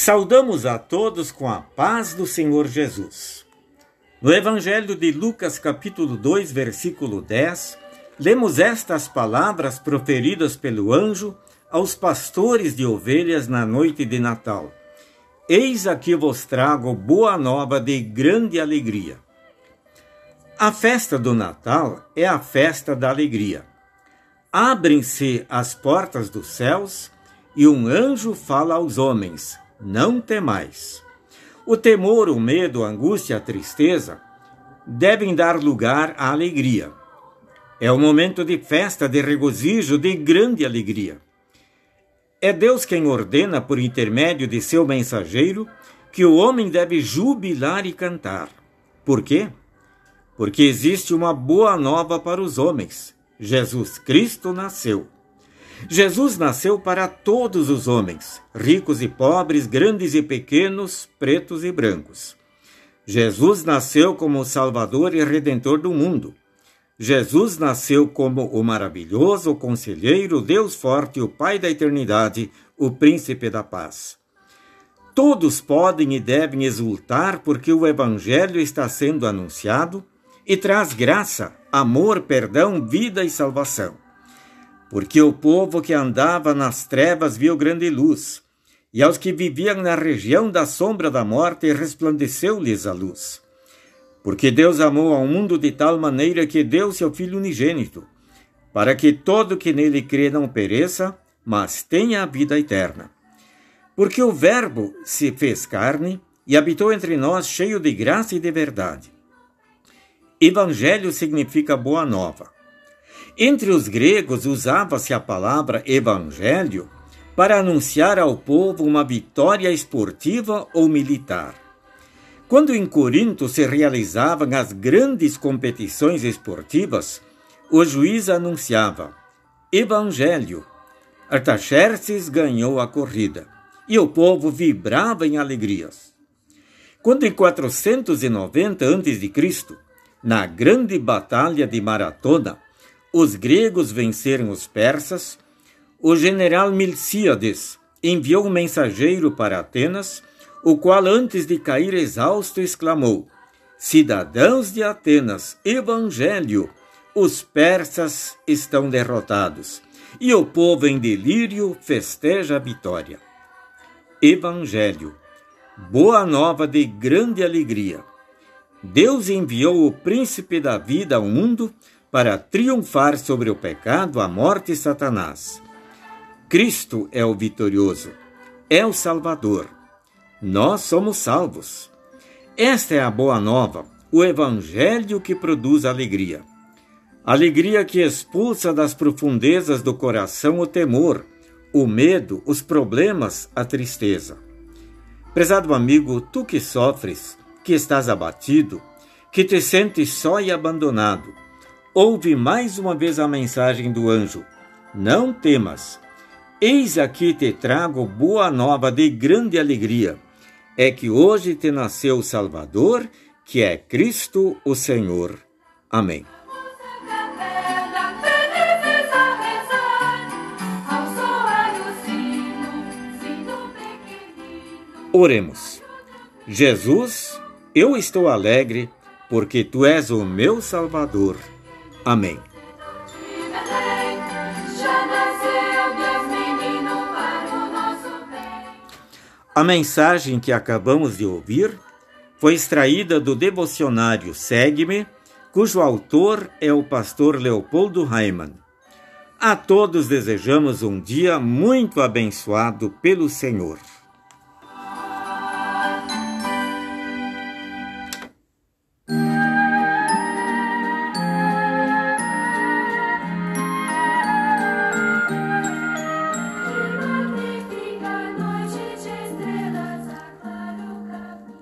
Saudamos a todos com a paz do Senhor Jesus. No Evangelho de Lucas, capítulo 2, versículo 10, lemos estas palavras proferidas pelo anjo aos pastores de ovelhas na noite de Natal. Eis aqui vos trago boa nova de grande alegria. A festa do Natal é a festa da alegria. Abrem-se as portas dos céus e um anjo fala aos homens: não temais. O temor, o medo, a angústia, a tristeza devem dar lugar à alegria. É um momento de festa, de regozijo, de grande alegria. É Deus quem ordena, por intermédio de seu mensageiro, que o homem deve jubilar e cantar. Por quê? Porque existe uma boa nova para os homens. Jesus Cristo nasceu. Jesus nasceu para todos os homens, ricos e pobres, grandes e pequenos, pretos e brancos. Jesus nasceu como o Salvador e Redentor do mundo. Jesus nasceu como o maravilhoso conselheiro, Deus forte, o Pai da eternidade, o Príncipe da paz. Todos podem e devem exultar porque o Evangelho está sendo anunciado e traz graça, amor, perdão, vida e salvação porque o povo que andava nas trevas viu grande luz, e aos que viviam na região da sombra da morte resplandeceu-lhes a luz. Porque Deus amou ao mundo de tal maneira que deu seu Filho unigênito, para que todo que nele crê não pereça, mas tenha a vida eterna. Porque o Verbo se fez carne e habitou entre nós cheio de graça e de verdade. Evangelho significa boa nova. Entre os gregos usava-se a palavra evangelho para anunciar ao povo uma vitória esportiva ou militar. Quando em Corinto se realizavam as grandes competições esportivas, o juiz anunciava: Evangelho. Artaxerxes ganhou a corrida e o povo vibrava em alegrias. Quando em 490 a.C., na grande batalha de Maratona, os gregos venceram os persas, o general Milcíades enviou um mensageiro para Atenas, o qual, antes de cair exausto, exclamou: Cidadãos de Atenas, evangelho! Os persas estão derrotados e o povo em delírio festeja a vitória. Evangelho, boa nova de grande alegria. Deus enviou o príncipe da vida ao mundo para triunfar sobre o pecado, a morte e Satanás. Cristo é o vitorioso, é o Salvador. Nós somos salvos. Esta é a boa nova, o Evangelho que produz alegria. Alegria que expulsa das profundezas do coração o temor, o medo, os problemas, a tristeza. Prezado amigo, tu que sofres, que estás abatido, que te sentes só e abandonado, ouve mais uma vez a mensagem do anjo: Não temas. Eis aqui te trago boa nova de grande alegria. É que hoje te nasceu o Salvador, que é Cristo o Senhor. Amém. Oremos. Jesus, eu estou alegre porque tu és o meu Salvador. Amém. A mensagem que acabamos de ouvir foi extraída do devocionário Segue-me, cujo autor é o pastor Leopoldo Raiman. A todos desejamos um dia muito abençoado pelo Senhor.